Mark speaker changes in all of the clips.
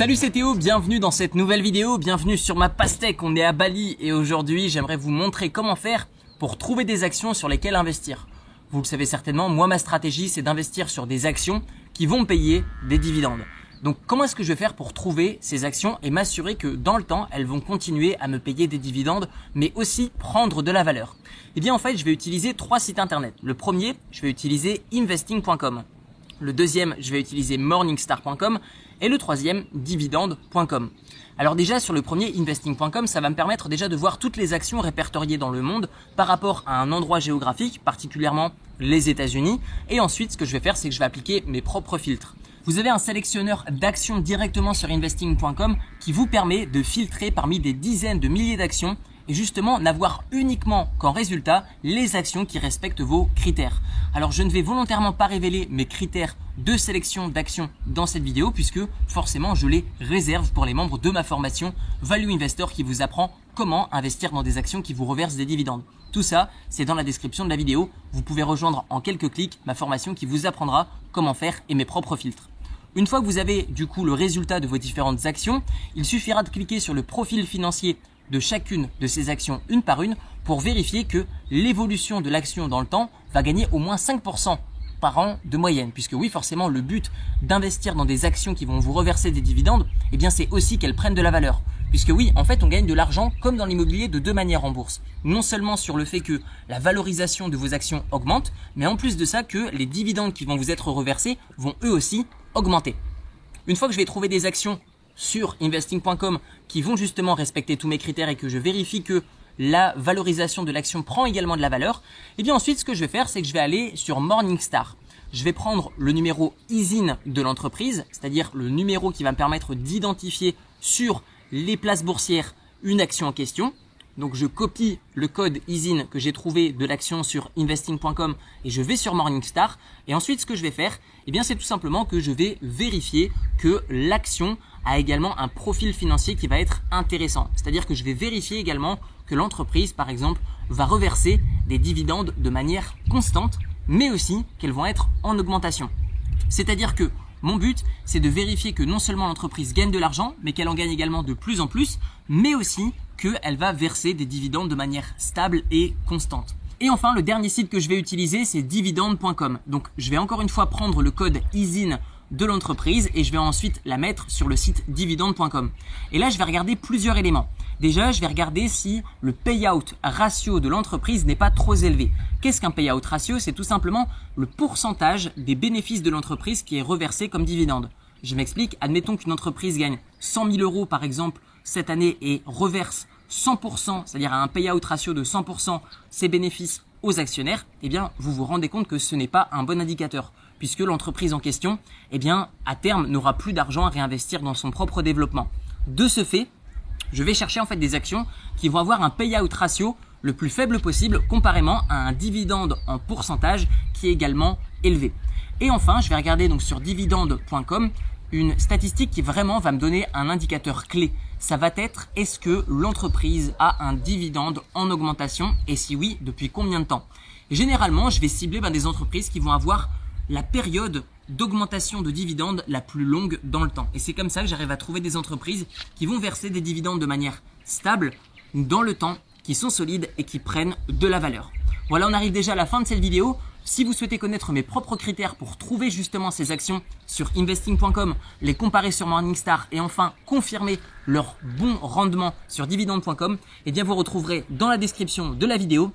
Speaker 1: Salut c'est Théo, bienvenue dans cette nouvelle vidéo, bienvenue sur ma pastèque, on est à Bali et aujourd'hui j'aimerais vous montrer comment faire pour trouver des actions sur lesquelles investir. Vous le savez certainement, moi ma stratégie c'est d'investir sur des actions qui vont payer des dividendes. Donc comment est-ce que je vais faire pour trouver ces actions et m'assurer que dans le temps elles vont continuer à me payer des dividendes mais aussi prendre de la valeur? Eh bien en fait je vais utiliser trois sites internet. Le premier je vais utiliser investing.com. Le deuxième je vais utiliser morningstar.com et le troisième, dividende.com. Alors déjà sur le premier investing.com, ça va me permettre déjà de voir toutes les actions répertoriées dans le monde par rapport à un endroit géographique, particulièrement les États-Unis. Et ensuite, ce que je vais faire, c'est que je vais appliquer mes propres filtres. Vous avez un sélectionneur d'actions directement sur investing.com qui vous permet de filtrer parmi des dizaines de milliers d'actions et justement n'avoir uniquement qu'en résultat les actions qui respectent vos critères. Alors je ne vais volontairement pas révéler mes critères de sélection d'actions dans cette vidéo puisque forcément je les réserve pour les membres de ma formation Value Investor qui vous apprend comment investir dans des actions qui vous reversent des dividendes. Tout ça, c'est dans la description de la vidéo. Vous pouvez rejoindre en quelques clics ma formation qui vous apprendra comment faire et mes propres filtres. Une fois que vous avez du coup le résultat de vos différentes actions, il suffira de cliquer sur le profil financier de chacune de ces actions une par une pour vérifier que l'évolution de l'action dans le temps va gagner au moins 5% par an de moyenne. Puisque oui, forcément, le but d'investir dans des actions qui vont vous reverser des dividendes, eh bien, c'est aussi qu'elles prennent de la valeur. Puisque oui, en fait, on gagne de l'argent comme dans l'immobilier de deux manières en bourse. Non seulement sur le fait que la valorisation de vos actions augmente, mais en plus de ça que les dividendes qui vont vous être reversés vont eux aussi augmenter. Une fois que je vais trouver des actions sur investing.com qui vont justement respecter tous mes critères et que je vérifie que la valorisation de l'action prend également de la valeur, et eh bien ensuite ce que je vais faire c'est que je vais aller sur Morningstar. Je vais prendre le numéro ISIN de l'entreprise, c'est-à-dire le numéro qui va me permettre d'identifier sur les places boursières une action en question. Donc je copie le code ISIN que j'ai trouvé de l'action sur investing.com et je vais sur Morningstar. Et ensuite, ce que je vais faire, eh bien, c'est tout simplement que je vais vérifier que l'action a également un profil financier qui va être intéressant. C'est-à-dire que je vais vérifier également que l'entreprise, par exemple, va reverser des dividendes de manière constante, mais aussi qu'elles vont être en augmentation. C'est-à-dire que mon but, c'est de vérifier que non seulement l'entreprise gagne de l'argent, mais qu'elle en gagne également de plus en plus, mais aussi qu'elle va verser des dividendes de manière stable et constante. Et enfin, le dernier site que je vais utiliser, c'est dividende.com. Donc, je vais encore une fois prendre le code ISIN de l'entreprise et je vais ensuite la mettre sur le site dividende.com. Et là, je vais regarder plusieurs éléments. Déjà, je vais regarder si le payout ratio de l'entreprise n'est pas trop élevé. Qu'est-ce qu'un payout ratio? C'est tout simplement le pourcentage des bénéfices de l'entreprise qui est reversé comme dividende. Je m'explique, admettons qu'une entreprise gagne 100 000 euros par exemple cette année et reverse 100%, c'est-à-dire un payout ratio de 100% ses bénéfices aux actionnaires, eh bien, vous vous rendez compte que ce n'est pas un bon indicateur puisque l'entreprise en question, eh bien, à terme, n'aura plus d'argent à réinvestir dans son propre développement. De ce fait, je vais chercher en fait des actions qui vont avoir un payout ratio le plus faible possible comparément à un dividende en pourcentage qui est également élevé. Et enfin, je vais regarder donc sur dividende.com une statistique qui vraiment va me donner un indicateur clé. Ça va être est-ce que l'entreprise a un dividende en augmentation? Et si oui, depuis combien de temps? Généralement, je vais cibler ben, des entreprises qui vont avoir la période d'augmentation de dividendes la plus longue dans le temps. Et c'est comme ça que j'arrive à trouver des entreprises qui vont verser des dividendes de manière stable dans le temps, qui sont solides et qui prennent de la valeur. Voilà, on arrive déjà à la fin de cette vidéo. Si vous souhaitez connaître mes propres critères pour trouver justement ces actions sur investing.com, les comparer sur Morningstar et enfin confirmer leur bon rendement sur dividende.com, eh bien vous retrouverez dans la description de la vidéo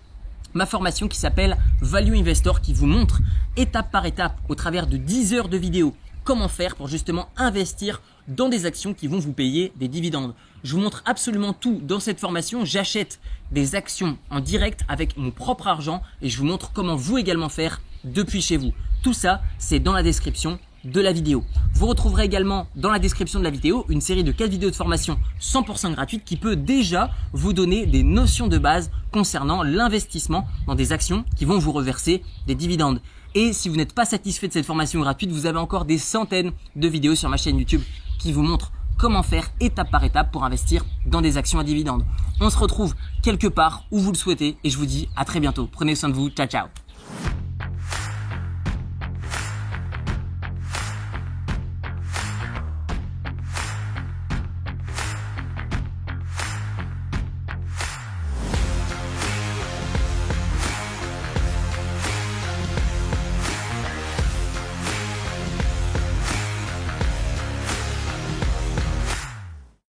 Speaker 1: ma formation qui s'appelle Value Investor qui vous montre étape par étape au travers de 10 heures de vidéos comment faire pour justement investir dans des actions qui vont vous payer des dividendes? Je vous montre absolument tout dans cette formation. J'achète des actions en direct avec mon propre argent et je vous montre comment vous également faire depuis chez vous. Tout ça, c'est dans la description de la vidéo. Vous retrouverez également dans la description de la vidéo une série de 4 vidéos de formation 100% gratuites qui peut déjà vous donner des notions de base concernant l'investissement dans des actions qui vont vous reverser des dividendes. Et si vous n'êtes pas satisfait de cette formation gratuite, vous avez encore des centaines de vidéos sur ma chaîne YouTube qui vous montrent comment faire étape par étape pour investir dans des actions à dividendes. On se retrouve quelque part où vous le souhaitez et je vous dis à très bientôt. Prenez soin de vous. Ciao ciao.